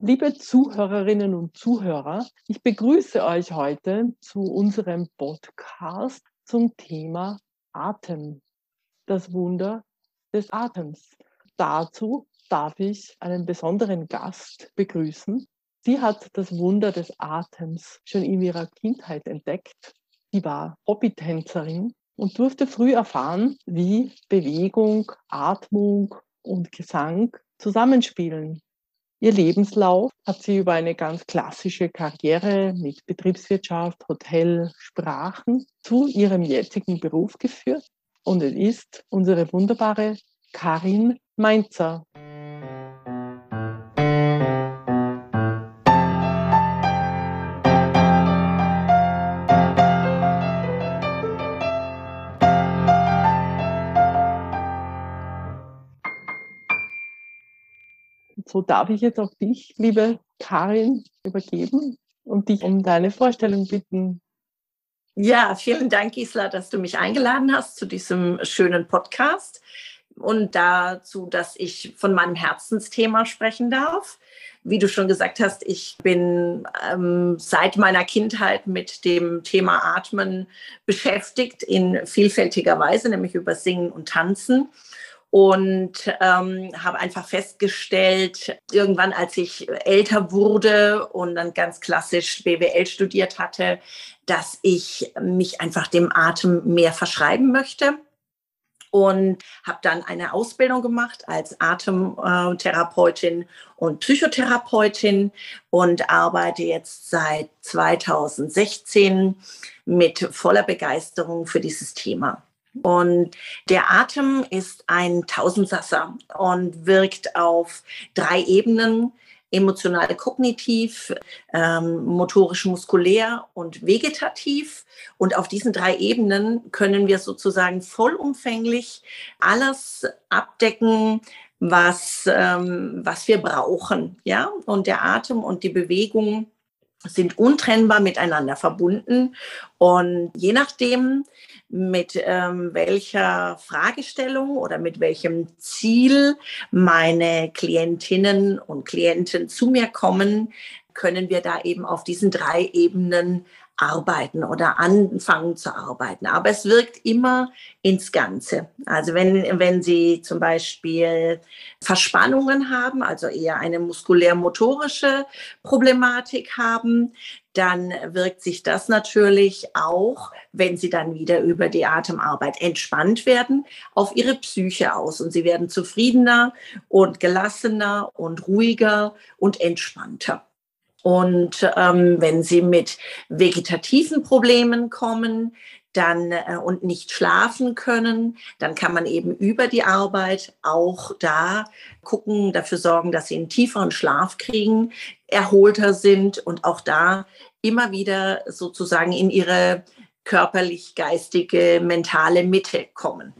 Liebe Zuhörerinnen und Zuhörer, ich begrüße euch heute zu unserem Podcast zum Thema Atem, das Wunder des Atems. Dazu darf ich einen besonderen Gast begrüßen. Sie hat das Wunder des Atems schon in ihrer Kindheit entdeckt. Sie war Hobbytänzerin und durfte früh erfahren, wie Bewegung, Atmung und Gesang zusammenspielen. Ihr Lebenslauf hat sie über eine ganz klassische Karriere mit Betriebswirtschaft, Hotel, Sprachen zu ihrem jetzigen Beruf geführt. Und es ist unsere wunderbare Karin Mainzer. So darf ich jetzt auch dich, liebe Karin, übergeben und dich um deine Vorstellung bitten. Ja, vielen Dank, Gisela, dass du mich eingeladen hast zu diesem schönen Podcast und dazu, dass ich von meinem Herzensthema sprechen darf. Wie du schon gesagt hast, ich bin ähm, seit meiner Kindheit mit dem Thema Atmen beschäftigt in vielfältiger Weise, nämlich über Singen und Tanzen und ähm, habe einfach festgestellt, irgendwann als ich älter wurde und dann ganz klassisch BWL studiert hatte, dass ich mich einfach dem Atem mehr verschreiben möchte und habe dann eine Ausbildung gemacht als Atemtherapeutin und Psychotherapeutin und arbeite jetzt seit 2016 mit voller Begeisterung für dieses Thema. Und der Atem ist ein Tausendsasser und wirkt auf drei Ebenen emotional kognitiv, ähm, motorisch muskulär und vegetativ. Und auf diesen drei Ebenen können wir sozusagen vollumfänglich alles abdecken, was, ähm, was wir brauchen. Ja? Und der Atem und die Bewegung sind untrennbar miteinander verbunden. Und je nachdem, mit ähm, welcher Fragestellung oder mit welchem Ziel meine Klientinnen und Klienten zu mir kommen, können wir da eben auf diesen drei Ebenen arbeiten oder anfangen zu arbeiten. Aber es wirkt immer ins Ganze. Also wenn, wenn Sie zum Beispiel Verspannungen haben, also eher eine muskulär-motorische Problematik haben, dann wirkt sich das natürlich auch, wenn Sie dann wieder über die Atemarbeit entspannt werden, auf Ihre Psyche aus. Und Sie werden zufriedener und gelassener und ruhiger und entspannter. Und ähm, wenn Sie mit vegetativen Problemen kommen, dann äh, und nicht schlafen können, dann kann man eben über die Arbeit auch da gucken, dafür sorgen, dass sie einen tieferen Schlaf kriegen, erholter sind und auch da immer wieder sozusagen in ihre körperlich-geistige, mentale Mitte kommen.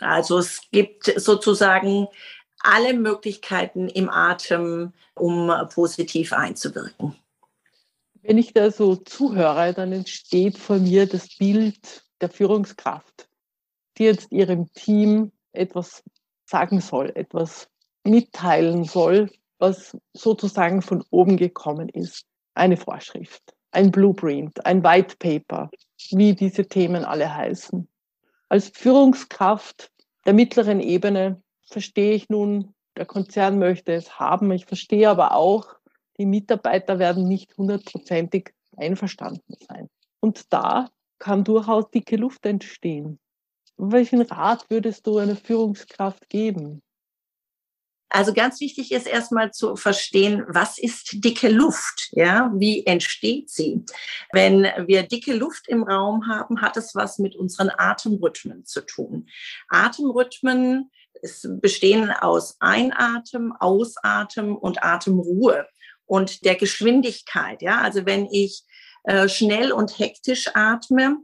Also es gibt sozusagen alle Möglichkeiten im Atem, um positiv einzuwirken. Wenn ich da so zuhöre, dann entsteht vor mir das Bild der Führungskraft, die jetzt ihrem Team etwas sagen soll, etwas mitteilen soll, was sozusagen von oben gekommen ist. Eine Vorschrift, ein Blueprint, ein White Paper, wie diese Themen alle heißen. Als Führungskraft der mittleren Ebene verstehe ich nun, der Konzern möchte es haben. Ich verstehe aber auch, die Mitarbeiter werden nicht hundertprozentig einverstanden sein. Und da kann durchaus dicke Luft entstehen. Welchen Rat würdest du einer Führungskraft geben? Also ganz wichtig ist erstmal zu verstehen, was ist dicke Luft? Ja, wie entsteht sie? Wenn wir dicke Luft im Raum haben, hat es was mit unseren Atemrhythmen zu tun. Atemrhythmen bestehen aus Einatmen, Ausatmen und Atemruhe und der Geschwindigkeit. Ja, also wenn ich äh, schnell und hektisch atme,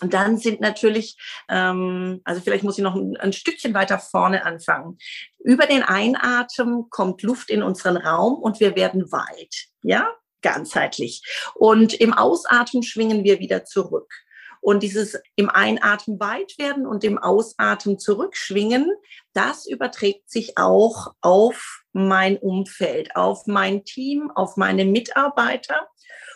dann sind natürlich, ähm, also vielleicht muss ich noch ein, ein, Stückchen weiter vorne anfangen. Über den Einatmen kommt Luft in unseren Raum und wir werden weit, ja, ganzheitlich. Und im Ausatmen schwingen wir wieder zurück. Und dieses im Einatmen weit werden und im Ausatmen zurückschwingen, das überträgt sich auch auf mein Umfeld, auf mein Team, auf meine Mitarbeiter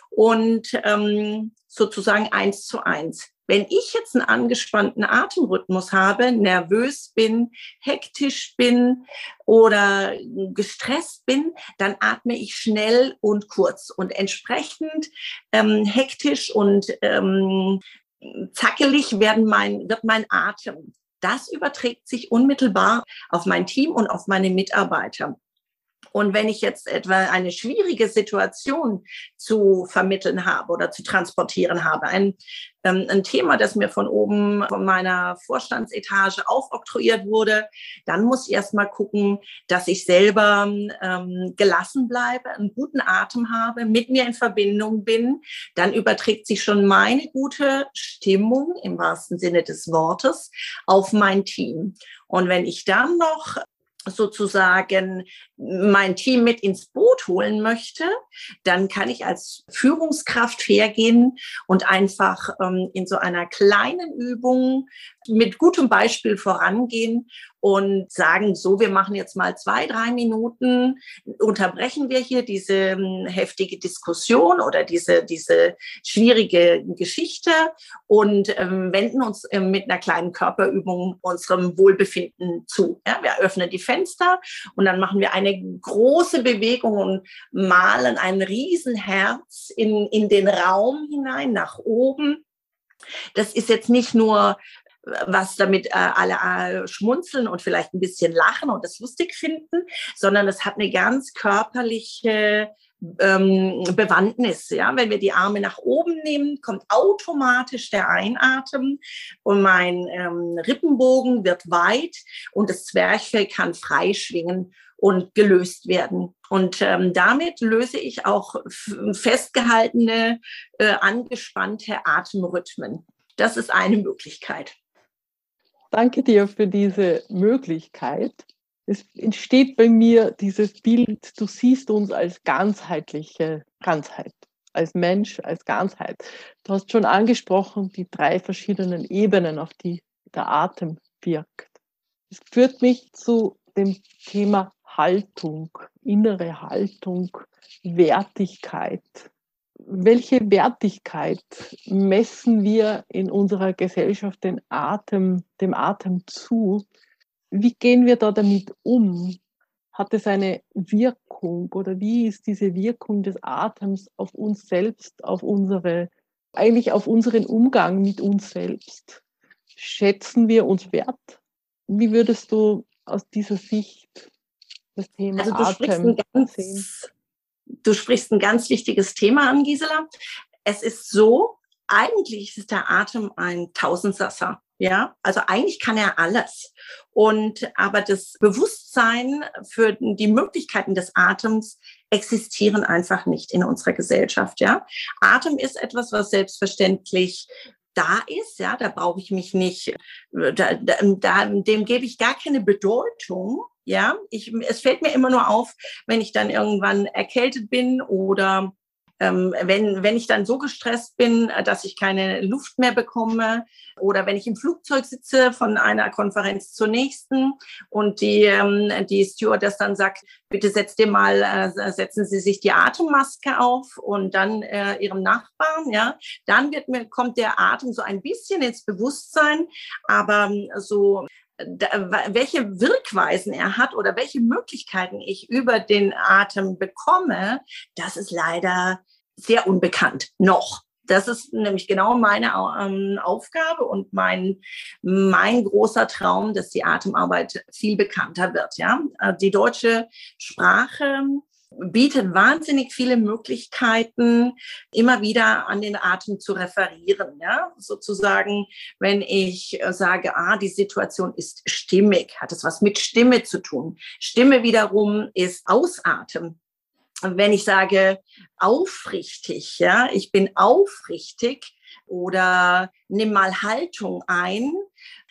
und ähm, sozusagen eins zu eins. Wenn ich jetzt einen angespannten Atemrhythmus habe, nervös bin, hektisch bin oder gestresst bin, dann atme ich schnell und kurz. Und entsprechend ähm, hektisch und ähm, zackelig werden mein, wird mein Atem. Das überträgt sich unmittelbar auf mein Team und auf meine Mitarbeiter. Und wenn ich jetzt etwa eine schwierige Situation zu vermitteln habe oder zu transportieren habe, ein, ähm, ein Thema, das mir von oben von meiner Vorstandsetage aufoktroyiert wurde, dann muss ich erstmal gucken, dass ich selber ähm, gelassen bleibe, einen guten Atem habe, mit mir in Verbindung bin. Dann überträgt sich schon meine gute Stimmung im wahrsten Sinne des Wortes auf mein Team. Und wenn ich dann noch sozusagen mein Team mit ins Boot holen möchte, dann kann ich als Führungskraft hergehen und einfach ähm, in so einer kleinen Übung mit gutem Beispiel vorangehen und sagen, so, wir machen jetzt mal zwei, drei Minuten, unterbrechen wir hier diese ähm, heftige Diskussion oder diese, diese schwierige Geschichte und ähm, wenden uns äh, mit einer kleinen Körperübung unserem Wohlbefinden zu. Ja, wir öffnen die Fenster und dann machen wir eine große Bewegung und malen ein Riesenherz in, in den Raum hinein, nach oben. Das ist jetzt nicht nur was damit äh, alle äh, schmunzeln und vielleicht ein bisschen lachen und das lustig finden, sondern es hat eine ganz körperliche ähm, Bewandtnis. Ja? Wenn wir die Arme nach oben nehmen, kommt automatisch der Einatmen und mein ähm, Rippenbogen wird weit und das Zwerchfell kann frei schwingen und gelöst werden. Und ähm, damit löse ich auch festgehaltene, äh, angespannte Atemrhythmen. Das ist eine Möglichkeit. Danke dir für diese Möglichkeit. Es entsteht bei mir dieses Bild, du siehst uns als ganzheitliche Ganzheit, als Mensch, als Ganzheit. Du hast schon angesprochen, die drei verschiedenen Ebenen, auf die der Atem wirkt. Es führt mich zu dem Thema Haltung, innere Haltung, Wertigkeit welche Wertigkeit messen wir in unserer Gesellschaft den Atem, dem Atem zu? Wie gehen wir da damit um? Hat es eine Wirkung oder wie ist diese Wirkung des Atems auf uns selbst, auf unsere, eigentlich auf unseren Umgang mit uns selbst? Schätzen wir uns wert? Wie würdest du aus dieser Sicht das Thema also Atem sehen? Du sprichst ein ganz wichtiges Thema an, Gisela. Es ist so, eigentlich ist der Atem ein Tausendsasser. Ja, also eigentlich kann er alles. Und aber das Bewusstsein für die Möglichkeiten des Atems existieren einfach nicht in unserer Gesellschaft. Ja, Atem ist etwas, was selbstverständlich da ist, ja, da brauche ich mich nicht, da, da, dem gebe ich gar keine Bedeutung, ja, ich, es fällt mir immer nur auf, wenn ich dann irgendwann erkältet bin oder ähm, wenn, wenn ich dann so gestresst bin, dass ich keine Luft mehr bekomme oder wenn ich im Flugzeug sitze von einer Konferenz zur nächsten und die, ähm, die Stewardess dann sagt, bitte setzt dir mal, äh, setzen Sie sich die Atemmaske auf und dann äh, Ihrem Nachbarn, ja, dann wird mir, kommt der Atem so ein bisschen ins Bewusstsein, aber so welche Wirkweisen er hat oder welche Möglichkeiten ich über den Atem bekomme, das ist leider sehr unbekannt noch. Das ist nämlich genau meine ähm, Aufgabe und mein, mein großer Traum, dass die Atemarbeit viel bekannter wird. Ja, äh, die deutsche Sprache bietet wahnsinnig viele Möglichkeiten, immer wieder an den Atem zu referieren. Ja? Sozusagen, wenn ich äh, sage, ah, die Situation ist stimmig, hat es was mit Stimme zu tun. Stimme wiederum ist Ausatmen. Wenn ich sage aufrichtig, ja, ich bin aufrichtig oder nimm mal Haltung ein,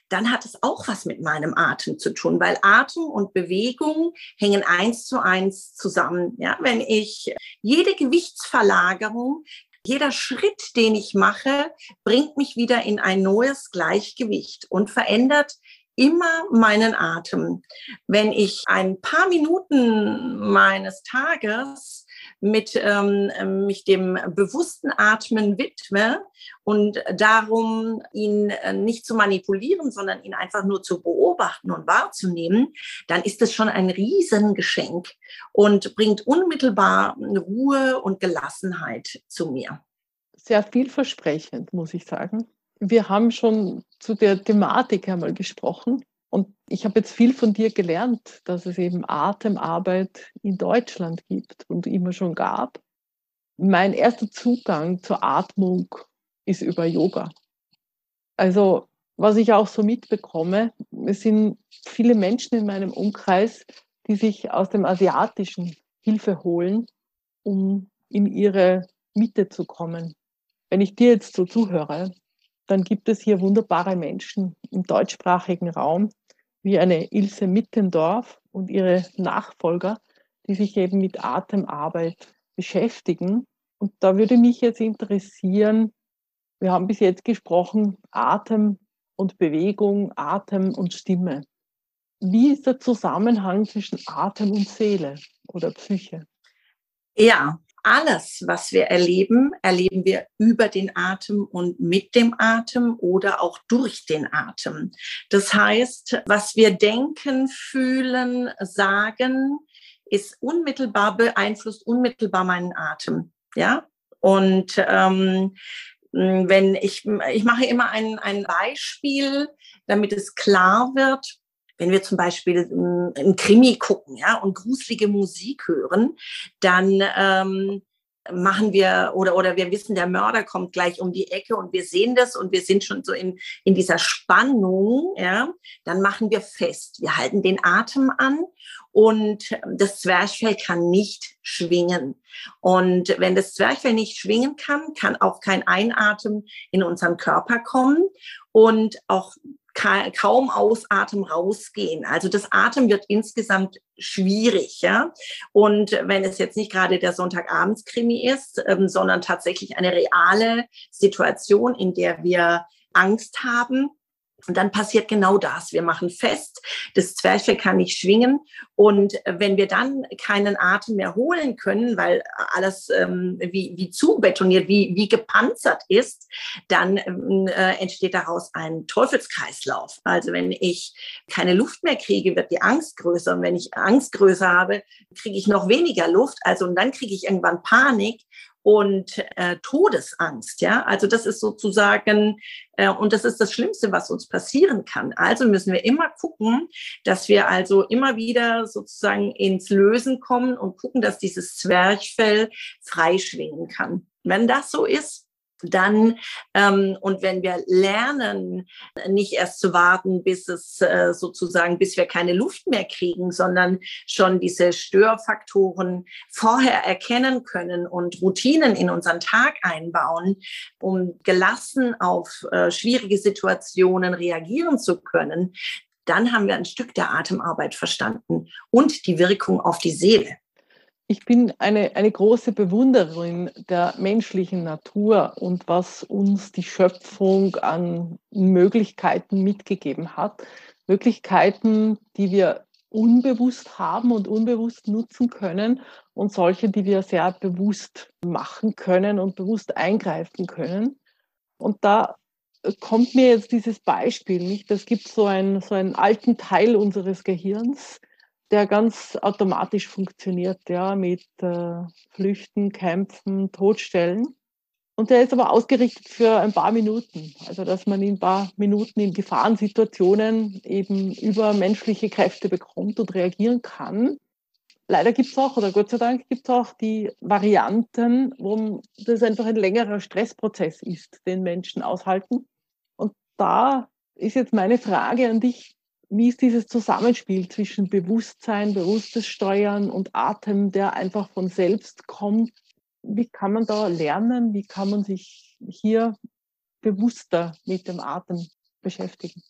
dann hat es auch was mit meinem Atem zu tun, weil Atem und Bewegung hängen eins zu eins zusammen. Ja, wenn ich jede Gewichtsverlagerung, jeder Schritt, den ich mache, bringt mich wieder in ein neues Gleichgewicht und verändert immer meinen Atem. Wenn ich ein paar Minuten meines Tages mit ähm, mich dem bewussten Atmen widme und darum, ihn äh, nicht zu manipulieren, sondern ihn einfach nur zu beobachten und wahrzunehmen, dann ist es schon ein Riesengeschenk und bringt unmittelbar Ruhe und Gelassenheit zu mir. Sehr vielversprechend, muss ich sagen. Wir haben schon zu der Thematik einmal gesprochen. Und ich habe jetzt viel von dir gelernt, dass es eben Atemarbeit in Deutschland gibt und immer schon gab. Mein erster Zugang zur Atmung ist über Yoga. Also was ich auch so mitbekomme, es sind viele Menschen in meinem Umkreis, die sich aus dem Asiatischen Hilfe holen, um in ihre Mitte zu kommen. Wenn ich dir jetzt so zuhöre, dann gibt es hier wunderbare Menschen im deutschsprachigen Raum, wie eine Ilse Mittendorf und ihre Nachfolger, die sich eben mit Atemarbeit beschäftigen. Und da würde mich jetzt interessieren, wir haben bis jetzt gesprochen, Atem und Bewegung, Atem und Stimme. Wie ist der Zusammenhang zwischen Atem und Seele oder Psyche? Ja, alles, was wir erleben, erleben wir über den Atem und mit dem Atem oder auch durch den Atem. Das heißt, was wir denken, fühlen, sagen, ist unmittelbar beeinflusst unmittelbar meinen Atem. Ja, und ähm, wenn ich, ich mache immer ein, ein Beispiel, damit es klar wird wenn wir zum Beispiel ein Krimi gucken, ja, und gruselige Musik hören, dann ähm, machen wir oder oder wir wissen, der Mörder kommt gleich um die Ecke und wir sehen das und wir sind schon so in in dieser Spannung, ja, dann machen wir fest, wir halten den Atem an und das Zwerchfell kann nicht schwingen. Und wenn das Zwerchfell nicht schwingen kann, kann auch kein Einatmen in unseren Körper kommen und auch kaum aus Atem rausgehen. Also das Atem wird insgesamt schwierig, ja. Und wenn es jetzt nicht gerade der Sonntagabendskrimi ist, ähm, sondern tatsächlich eine reale Situation, in der wir Angst haben, und dann passiert genau das. Wir machen fest, das Zwerchfell kann nicht schwingen. Und wenn wir dann keinen Atem mehr holen können, weil alles ähm, wie, wie zubetoniert, wie, wie gepanzert ist, dann ähm, äh, entsteht daraus ein Teufelskreislauf. Also wenn ich keine Luft mehr kriege, wird die Angst größer. Und wenn ich Angst größer habe, kriege ich noch weniger Luft. Also und dann kriege ich irgendwann Panik und äh, Todesangst. Ja, also das ist sozusagen äh, und das ist das Schlimmste, was uns passieren kann. Also müssen wir immer gucken, dass wir also immer wieder sozusagen ins Lösen kommen und gucken, dass dieses Zwerchfell freischwingen kann. Wenn das so ist, dann ähm, und wenn wir lernen, nicht erst zu warten, bis es äh, sozusagen, bis wir keine Luft mehr kriegen, sondern schon diese Störfaktoren vorher erkennen können und Routinen in unseren Tag einbauen, um gelassen auf äh, schwierige Situationen reagieren zu können, dann haben wir ein Stück der Atemarbeit verstanden und die Wirkung auf die Seele ich bin eine, eine große Bewunderin der menschlichen Natur und was uns die Schöpfung an Möglichkeiten mitgegeben hat. Möglichkeiten, die wir unbewusst haben und unbewusst nutzen können und solche, die wir sehr bewusst machen können und bewusst eingreifen können. Und da kommt mir jetzt dieses Beispiel nicht. Es gibt so einen, so einen alten Teil unseres Gehirns, der ganz automatisch funktioniert, ja, mit äh, Flüchten, Kämpfen, Todstellen. Und der ist aber ausgerichtet für ein paar Minuten. Also, dass man in ein paar Minuten in Gefahrensituationen eben über menschliche Kräfte bekommt und reagieren kann. Leider gibt es auch, oder Gott sei Dank gibt es auch die Varianten, wo das einfach ein längerer Stressprozess ist, den Menschen aushalten. Und da ist jetzt meine Frage an dich, wie ist dieses Zusammenspiel zwischen Bewusstsein, bewusstes Steuern und Atem, der einfach von selbst kommt? Wie kann man da lernen? Wie kann man sich hier bewusster mit dem Atem beschäftigen?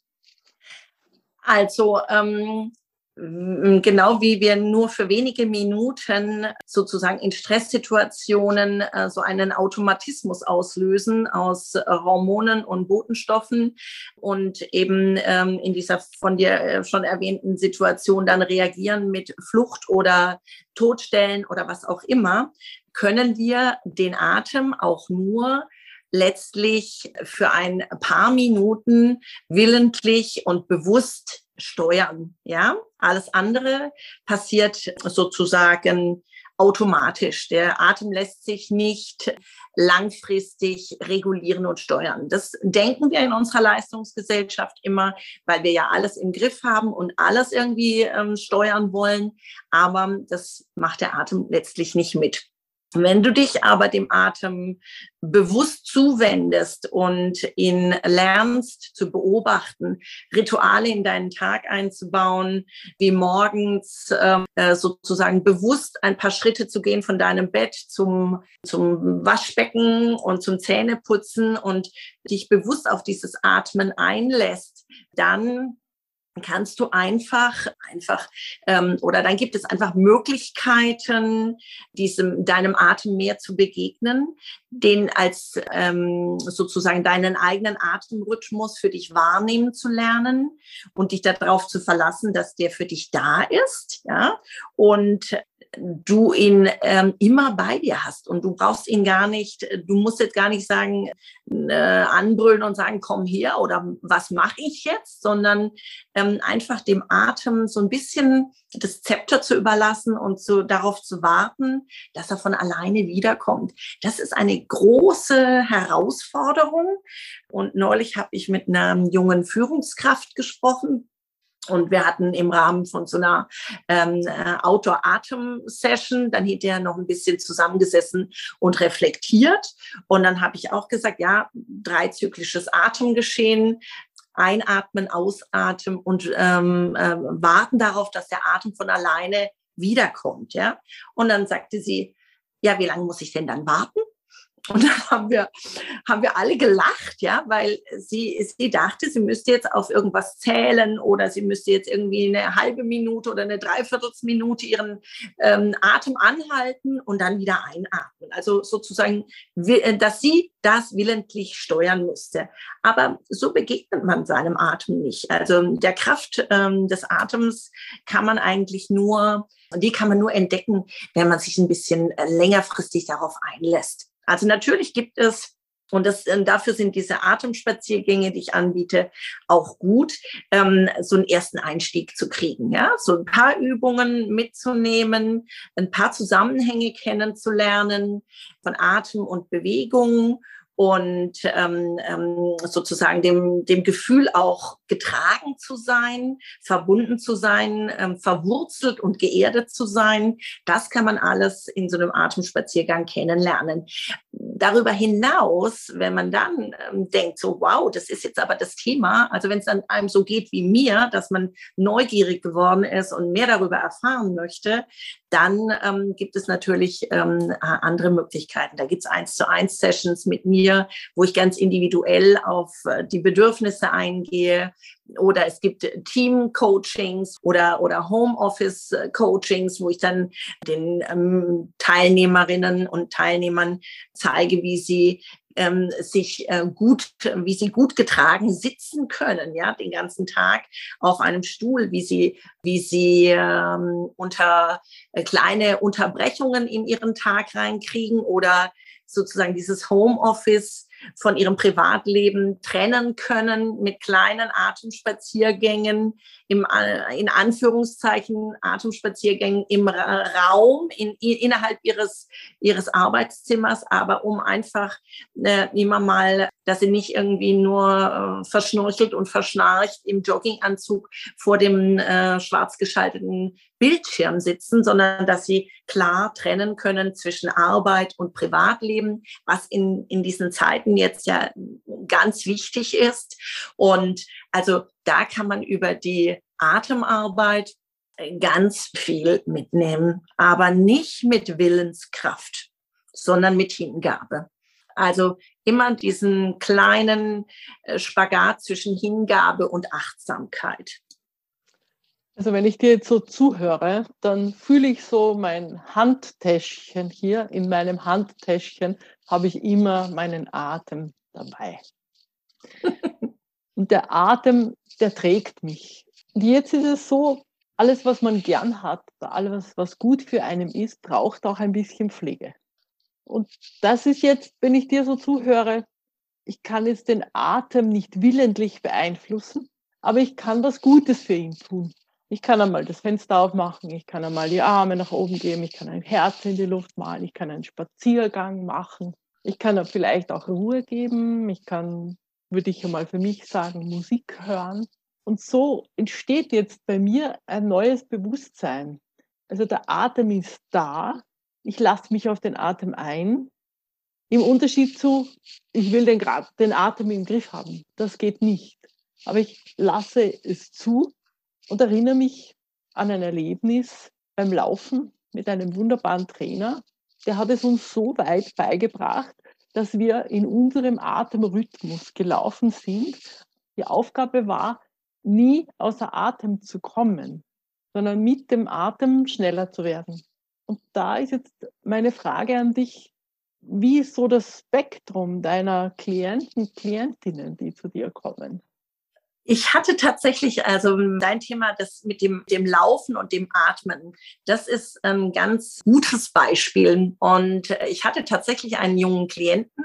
Also ähm, genau wie wir nur für wenige Minuten sozusagen in Stresssituationen äh, so einen Automatismus auslösen aus äh, Hormonen und Botenstoffen und eben ähm, in dieser von dir äh, schon erwähnten Situation dann reagieren mit Flucht oder Todstellen oder was auch immer, können wir den Atem auch nur letztlich für ein paar Minuten willentlich und bewusst steuern. Ja, alles andere passiert sozusagen automatisch. Der Atem lässt sich nicht langfristig regulieren und steuern. Das denken wir in unserer Leistungsgesellschaft immer, weil wir ja alles im Griff haben und alles irgendwie ähm, steuern wollen. Aber das macht der Atem letztlich nicht mit. Wenn du dich aber dem Atem bewusst zuwendest und ihn lernst zu beobachten, Rituale in deinen Tag einzubauen, wie morgens ähm, äh, sozusagen bewusst ein paar Schritte zu gehen von deinem Bett zum, zum Waschbecken und zum Zähneputzen und dich bewusst auf dieses Atmen einlässt, dann kannst du einfach, einfach, ähm, oder dann gibt es einfach Möglichkeiten, diesem, deinem Atem mehr zu begegnen, den als ähm, sozusagen deinen eigenen Atemrhythmus für dich wahrnehmen zu lernen und dich darauf zu verlassen, dass der für dich da ist, ja, und du ihn ähm, immer bei dir hast und du brauchst ihn gar nicht, du musst jetzt gar nicht sagen, äh, anbrüllen und sagen, komm her oder was mache ich jetzt, sondern ähm, einfach dem Atem so ein bisschen das Zepter zu überlassen und so darauf zu warten, dass er von alleine wiederkommt. Das ist eine große Herausforderung. Und neulich habe ich mit einer jungen Führungskraft gesprochen, und wir hatten im Rahmen von so einer ähm, äh, Outdoor-Atem-Session dann hinterher noch ein bisschen zusammengesessen und reflektiert. Und dann habe ich auch gesagt, ja, dreizyklisches Atemgeschehen, einatmen, ausatmen und ähm, äh, warten darauf, dass der Atem von alleine wiederkommt. Ja? Und dann sagte sie, ja, wie lange muss ich denn dann warten? Und dann haben wir, haben wir alle gelacht, ja, weil sie, sie dachte, sie müsste jetzt auf irgendwas zählen oder sie müsste jetzt irgendwie eine halbe Minute oder eine Dreiviertelsminute ihren ähm, Atem anhalten und dann wieder einatmen. Also sozusagen, äh, dass sie das willentlich steuern müsste. Aber so begegnet man seinem Atem nicht. Also der Kraft ähm, des Atems kann man eigentlich nur, die kann man nur entdecken, wenn man sich ein bisschen äh, längerfristig darauf einlässt. Also natürlich gibt es und das, äh, dafür sind diese Atemspaziergänge, die ich anbiete, auch gut, ähm, so einen ersten Einstieg zu kriegen. Ja? So ein paar Übungen mitzunehmen, ein paar Zusammenhänge kennenzulernen von Atem und Bewegung und ähm, ähm, sozusagen dem, dem Gefühl auch getragen zu sein, verbunden zu sein, ähm, verwurzelt und geerdet zu sein. Das kann man alles in so einem Atemspaziergang kennenlernen. Darüber hinaus, wenn man dann ähm, denkt, so wow, das ist jetzt aber das Thema, also wenn es dann einem so geht wie mir, dass man neugierig geworden ist und mehr darüber erfahren möchte, dann ähm, gibt es natürlich ähm, andere Möglichkeiten. Da gibt es eins zu eins Sessions mit mir, wo ich ganz individuell auf äh, die Bedürfnisse eingehe. Oder es gibt Team-Coachings oder, oder Homeoffice-Coachings, wo ich dann den ähm, Teilnehmerinnen und Teilnehmern zeige, wie sie ähm, sich äh, gut, wie sie gut getragen sitzen können, ja, den ganzen Tag auf einem Stuhl, wie sie, wie sie ähm, unter äh, kleine Unterbrechungen in ihren Tag reinkriegen oder sozusagen dieses Homeoffice von ihrem Privatleben trennen können mit kleinen Atemspaziergängen, im, äh, in Anführungszeichen Atemspaziergängen im Raum, in, innerhalb ihres, ihres Arbeitszimmers, aber um einfach äh, immer mal, dass sie nicht irgendwie nur äh, verschnurchelt und verschnarcht im Jogginganzug vor dem äh, schwarz geschalteten Bildschirm sitzen, sondern dass sie klar trennen können zwischen Arbeit und Privatleben, was in, in diesen Zeiten jetzt ja ganz wichtig ist. Und also da kann man über die Atemarbeit ganz viel mitnehmen, aber nicht mit Willenskraft, sondern mit Hingabe. Also immer diesen kleinen äh, Spagat zwischen Hingabe und Achtsamkeit. Also wenn ich dir jetzt so zuhöre, dann fühle ich so mein Handtäschchen hier. In meinem Handtäschchen habe ich immer meinen Atem dabei. Und der Atem, der trägt mich. Und jetzt ist es so, alles, was man gern hat, alles, was gut für einen ist, braucht auch ein bisschen Pflege. Und das ist jetzt, wenn ich dir so zuhöre, ich kann jetzt den Atem nicht willentlich beeinflussen, aber ich kann was Gutes für ihn tun. Ich kann einmal das Fenster aufmachen, ich kann einmal die Arme nach oben geben, ich kann ein Herz in die Luft malen, ich kann einen Spaziergang machen, ich kann vielleicht auch Ruhe geben, ich kann, würde ich einmal für mich sagen, Musik hören. Und so entsteht jetzt bei mir ein neues Bewusstsein. Also der Atem ist da, ich lasse mich auf den Atem ein. Im Unterschied zu, ich will den, den Atem im Griff haben. Das geht nicht. Aber ich lasse es zu und erinnere mich an ein Erlebnis beim Laufen mit einem wunderbaren Trainer. Der hat es uns so weit beigebracht, dass wir in unserem Atemrhythmus gelaufen sind. Die Aufgabe war, nie außer Atem zu kommen, sondern mit dem Atem schneller zu werden. Und da ist jetzt meine Frage an dich, wie ist so das Spektrum deiner Klienten, Klientinnen, die zu dir kommen? Ich hatte tatsächlich, also dein Thema, das mit dem, dem Laufen und dem Atmen, das ist ein ganz gutes Beispiel. Und ich hatte tatsächlich einen jungen Klienten,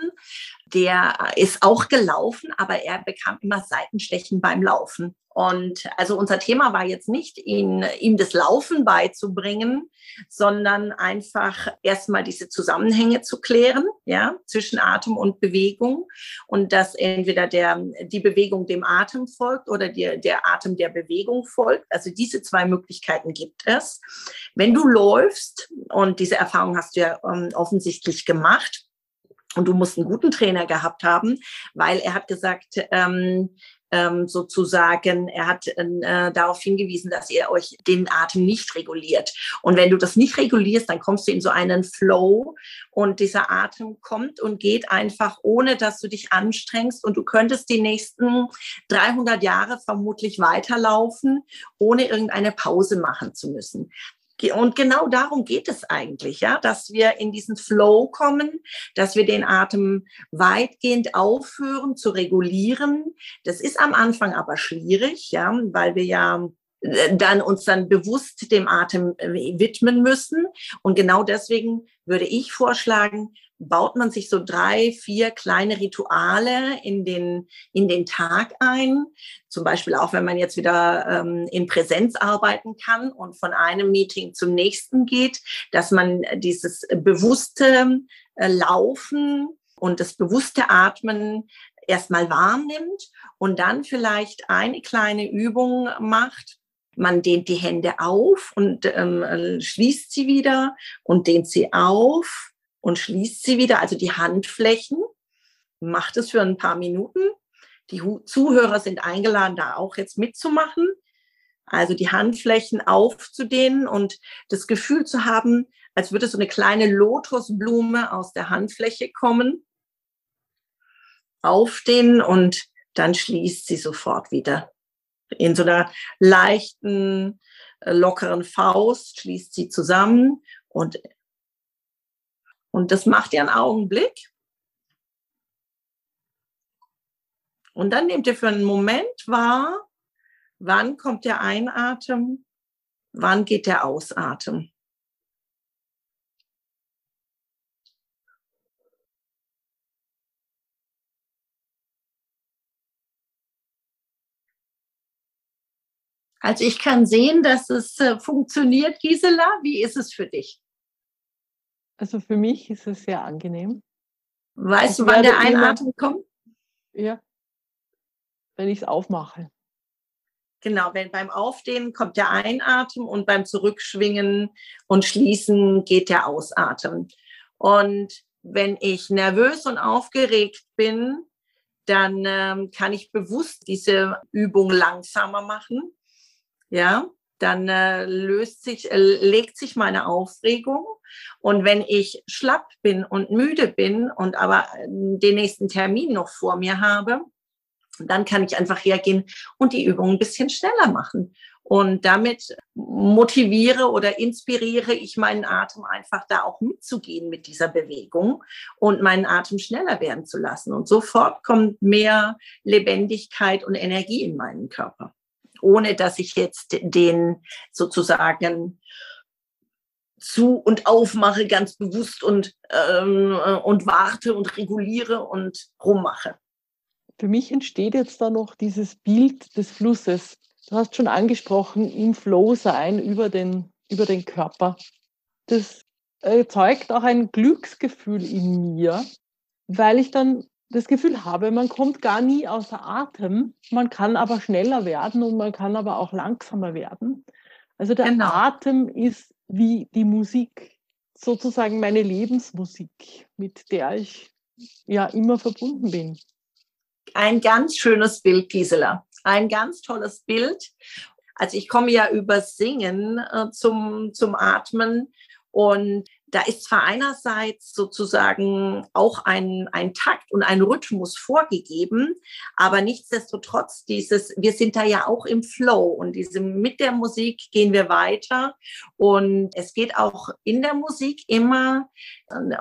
der ist auch gelaufen, aber er bekam immer Seitenstechen beim Laufen. Und also unser Thema war jetzt nicht, ihn, ihm das Laufen beizubringen, sondern einfach erstmal diese Zusammenhänge zu klären, ja, zwischen Atem und Bewegung und dass entweder der, die Bewegung dem Atem folgt oder der, der Atem der Bewegung folgt. Also diese zwei Möglichkeiten gibt es. Wenn du läufst, und diese Erfahrung hast du ja ähm, offensichtlich gemacht, und du musst einen guten Trainer gehabt haben, weil er hat gesagt, ähm, ähm, sozusagen, er hat äh, darauf hingewiesen, dass ihr euch den Atem nicht reguliert. Und wenn du das nicht regulierst, dann kommst du in so einen Flow und dieser Atem kommt und geht einfach, ohne dass du dich anstrengst. Und du könntest die nächsten 300 Jahre vermutlich weiterlaufen, ohne irgendeine Pause machen zu müssen. Und genau darum geht es eigentlich, ja, dass wir in diesen Flow kommen, dass wir den Atem weitgehend aufhören zu regulieren. Das ist am Anfang aber schwierig, ja, weil wir ja äh, dann uns dann bewusst dem Atem äh, widmen müssen. Und genau deswegen würde ich vorschlagen, baut man sich so drei, vier kleine Rituale in den, in den Tag ein. Zum Beispiel auch, wenn man jetzt wieder ähm, in Präsenz arbeiten kann und von einem Meeting zum nächsten geht, dass man dieses bewusste äh, Laufen und das bewusste Atmen erstmal wahrnimmt und dann vielleicht eine kleine Übung macht, man dehnt die Hände auf und ähm, äh, schließt sie wieder und dehnt sie auf und schließt sie wieder, also die Handflächen. Macht es für ein paar Minuten. Die Zuhörer sind eingeladen, da auch jetzt mitzumachen. Also die Handflächen aufzudehnen und das Gefühl zu haben, als würde so eine kleine Lotusblume aus der Handfläche kommen. Aufdehnen und dann schließt sie sofort wieder in so einer leichten, äh, lockeren Faust, schließt sie zusammen und, und das macht ihr einen Augenblick. Und dann nehmt ihr für einen Moment wahr, wann kommt der Einatmen, wann geht der Ausatmen. Also ich kann sehen, dass es äh, funktioniert, Gisela. Wie ist es für dich? Also für mich ist es sehr angenehm. Weißt ich du, wann der Einatmen kommt? Ja, wenn ich es aufmache. Genau, wenn beim Aufdehnen kommt der Einatmen und beim Zurückschwingen und Schließen geht der Ausatmen. Und wenn ich nervös und aufgeregt bin, dann ähm, kann ich bewusst diese Übung langsamer machen ja, dann äh, löst sich, äh, legt sich meine Aufregung. Und wenn ich schlapp bin und müde bin und aber äh, den nächsten Termin noch vor mir habe, dann kann ich einfach hergehen und die Übung ein bisschen schneller machen Und damit motiviere oder inspiriere ich meinen Atem einfach da auch mitzugehen mit dieser Bewegung und meinen Atem schneller werden zu lassen. Und sofort kommt mehr Lebendigkeit und Energie in meinen Körper, ohne dass ich jetzt den sozusagen zu und aufmache ganz bewusst und, ähm, und warte und reguliere und rummache. Für mich entsteht jetzt da noch dieses Bild des Flusses. Du hast schon angesprochen, im Flow sein über den, über den Körper. Das erzeugt auch ein Glücksgefühl in mir, weil ich dann das Gefühl habe, man kommt gar nie außer Atem, man kann aber schneller werden und man kann aber auch langsamer werden. Also der genau. Atem ist wie die Musik, sozusagen meine Lebensmusik, mit der ich ja immer verbunden bin. Ein ganz schönes Bild, Gisela. Ein ganz tolles Bild. Also ich komme ja über Singen äh, zum, zum Atmen und da ist zwar einerseits sozusagen auch ein, ein Takt und ein Rhythmus vorgegeben, aber nichtsdestotrotz dieses, wir sind da ja auch im Flow und diese, mit der Musik gehen wir weiter und es geht auch in der Musik immer,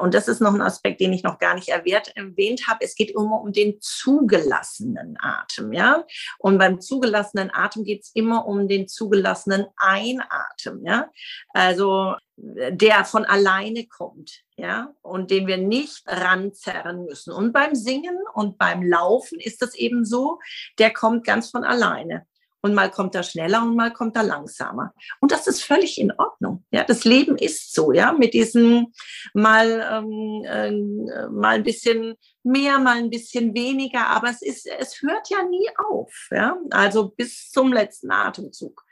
und das ist noch ein Aspekt, den ich noch gar nicht erwähnt, erwähnt habe, es geht immer um den zugelassenen Atem, ja. Und beim zugelassenen Atem geht es immer um den zugelassenen Einatmen, ja. Also der von alleine kommt, ja, und den wir nicht ranzerren müssen. Und beim Singen und beim Laufen ist das eben so, der kommt ganz von alleine. Und mal kommt er schneller und mal kommt er langsamer. Und das ist völlig in Ordnung. Ja, das Leben ist so, ja, mit diesem mal, ähm, äh, mal ein bisschen mehr, mal ein bisschen weniger, aber es ist, es hört ja nie auf, ja. Also bis zum letzten Atemzug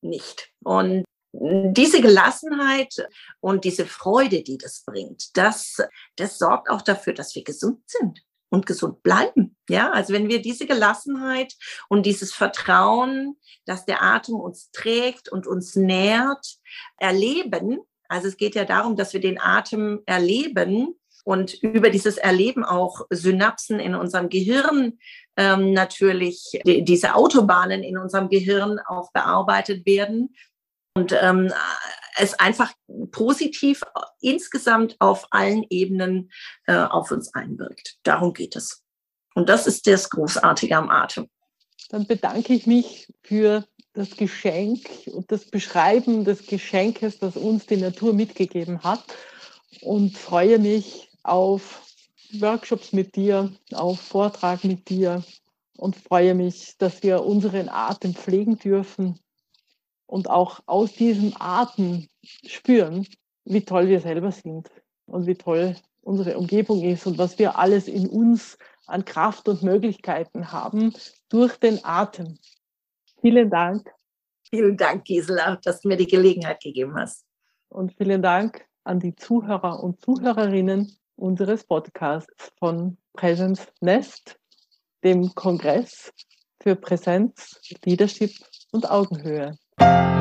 nicht. Und diese Gelassenheit und diese Freude, die das bringt, das, das sorgt auch dafür, dass wir gesund sind und gesund bleiben. Ja, also wenn wir diese Gelassenheit und dieses Vertrauen, dass der Atem uns trägt und uns nährt, erleben, also es geht ja darum, dass wir den Atem erleben und über dieses Erleben auch Synapsen in unserem Gehirn ähm, natürlich, die, diese Autobahnen in unserem Gehirn auch bearbeitet werden und ähm, es einfach positiv insgesamt auf allen Ebenen äh, auf uns einwirkt. Darum geht es. Und das ist das Großartige am Atem. Dann bedanke ich mich für das Geschenk und das Beschreiben des Geschenkes, das uns die Natur mitgegeben hat und freue mich auf Workshops mit dir, auf Vortrag mit dir und freue mich, dass wir unseren Atem pflegen dürfen und auch aus diesem Atem spüren, wie toll wir selber sind und wie toll unsere Umgebung ist und was wir alles in uns an Kraft und Möglichkeiten haben durch den Atem. Vielen Dank. Vielen Dank, Gisela, dass du mir die Gelegenheit gegeben hast. Und vielen Dank an die Zuhörer und Zuhörerinnen unseres Podcasts von Presence Nest, dem Kongress für Präsenz, Leadership und Augenhöhe. you